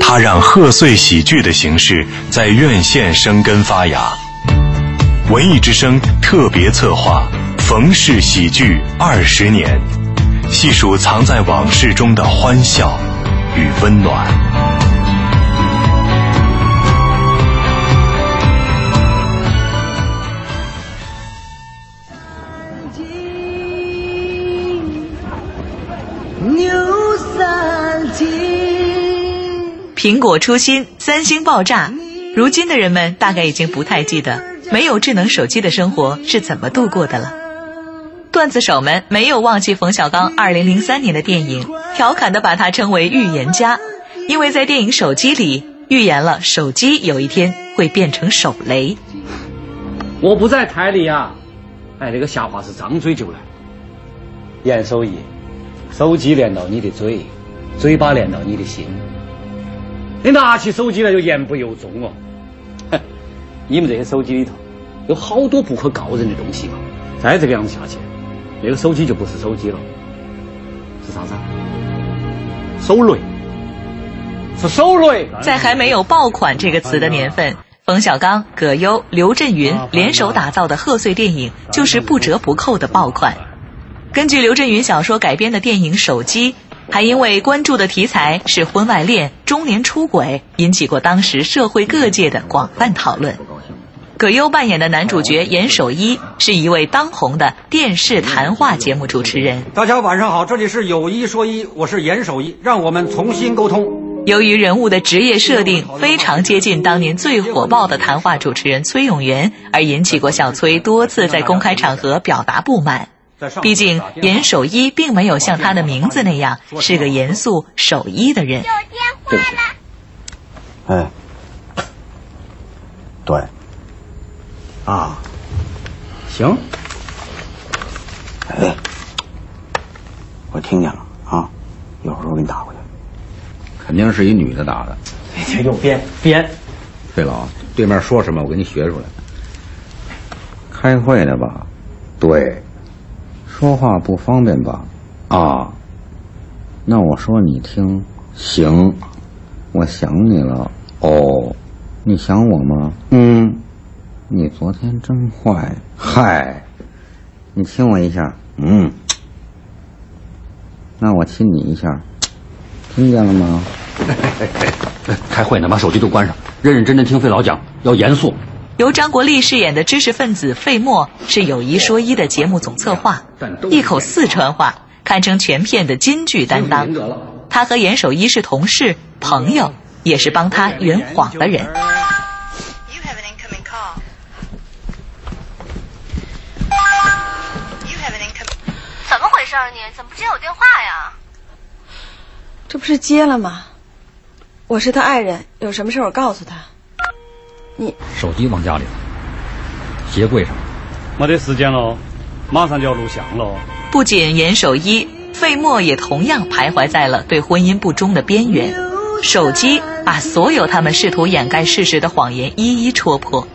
他让贺岁喜剧的形式在院线生根发芽。文艺之声特别策划《冯氏喜剧二十年》，细数藏在往事中的欢笑与温暖。牛三金苹果出新，三星爆炸。如今的人们大概已经不太记得没有智能手机的生活是怎么度过的了。段子手们没有忘记冯小刚2003年的电影，调侃地把他称为预言家，因为在电影《手机》里预言了手机有一天会变成手雷。我不在台里呀，哎，那个瞎话是张嘴就来。严守义，手机连到你的嘴，嘴巴连到你的心。你拿起手机来就言不由衷哦！哼，你们这些手机里头有好多不可告人的东西嘛！再这个样子下去，那个手机就不是手机了，是啥子？手雷，是手雷。在还没有“爆款”这个词的年份，冯小刚、葛优、刘震云联手打造的贺岁电影就是不折不扣的爆款。根据刘震云小说改编的电影《手机》。还因为关注的题材是婚外恋、中年出轨，引起过当时社会各界的广泛讨论。葛优扮演的男主角严守一是一位当红的电视谈话节目主持人。大家晚上好，这里是有一说一，我是严守一，让我们重新沟通。由于人物的职业设定非常接近当年最火爆的谈话主持人崔永元，而引起过小崔多次在公开场合表达不满。毕竟严守一并没有像他的名字那样是个严肃守一的人。有电话了。哎，对，啊，行。哎，我听见了啊，一会儿我给你打过去。肯定是一女的打的。这又编编。费老，对面说什么我给你学出来。开会呢吧？对。说话不方便吧？啊，那我说你听，行，我想你了。哦，你想我吗？嗯，你昨天真坏。嗨，你亲我一下。嗯，那我亲你一下，听见了吗？开会呢，把手机都关上，认认真真听费老讲，要严肃。由张国立饰演的知识分子费默是有一说一的节目总策划，一口四川话，堪称全片的金句担当。他和严守一是同事、朋友，也是帮他圆谎的人。怎么回事啊你怎么不接我电话呀？这不是接了吗？我是他爱人，有什么事我告诉他。你手机忘家里了，鞋柜上，没得时间喽，马上就要录像喽。不仅严守一，费默也同样徘徊在了对婚姻不忠的边缘。手机把所有他们试图掩盖事实的谎言一一戳破。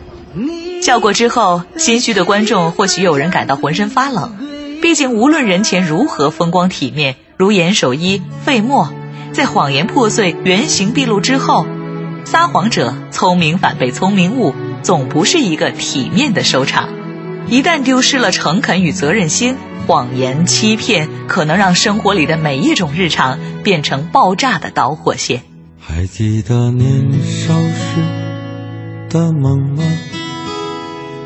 笑过之后，心虚的观众或许有人感到浑身发冷。毕竟无论人前如何风光体面，如严守一、费默，在谎言破碎、原形毕露之后。撒谎者聪明反被聪明误，总不是一个体面的收场。一旦丢失了诚恳与责任心，谎言欺骗可能让生活里的每一种日常变成爆炸的导火线。还记得年少时的梦吗？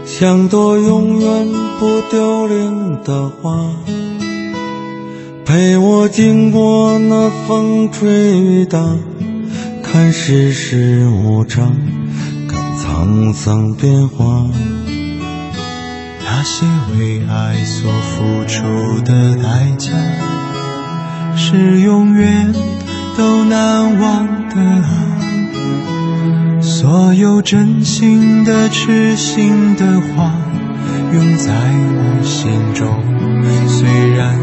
像朵永远不凋零的花，陪我经过那风吹雨打。看世事无常，看沧桑变化。那些为爱所付出的代价，是永远都难忘的啊！所有真心的、痴心的话，永在我心中。虽然已。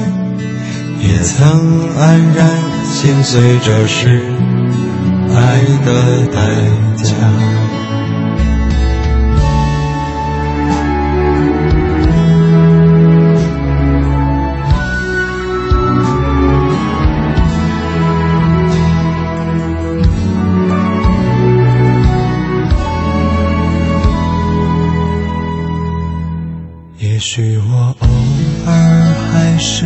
也曾黯然心碎，这是爱的代价。也许我偶偶尔还是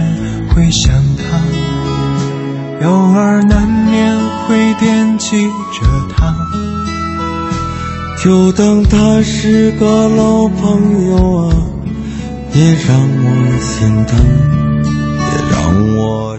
会想他，偶尔难免会惦记着他，就当他是个老朋友啊，别让我心疼，也让我。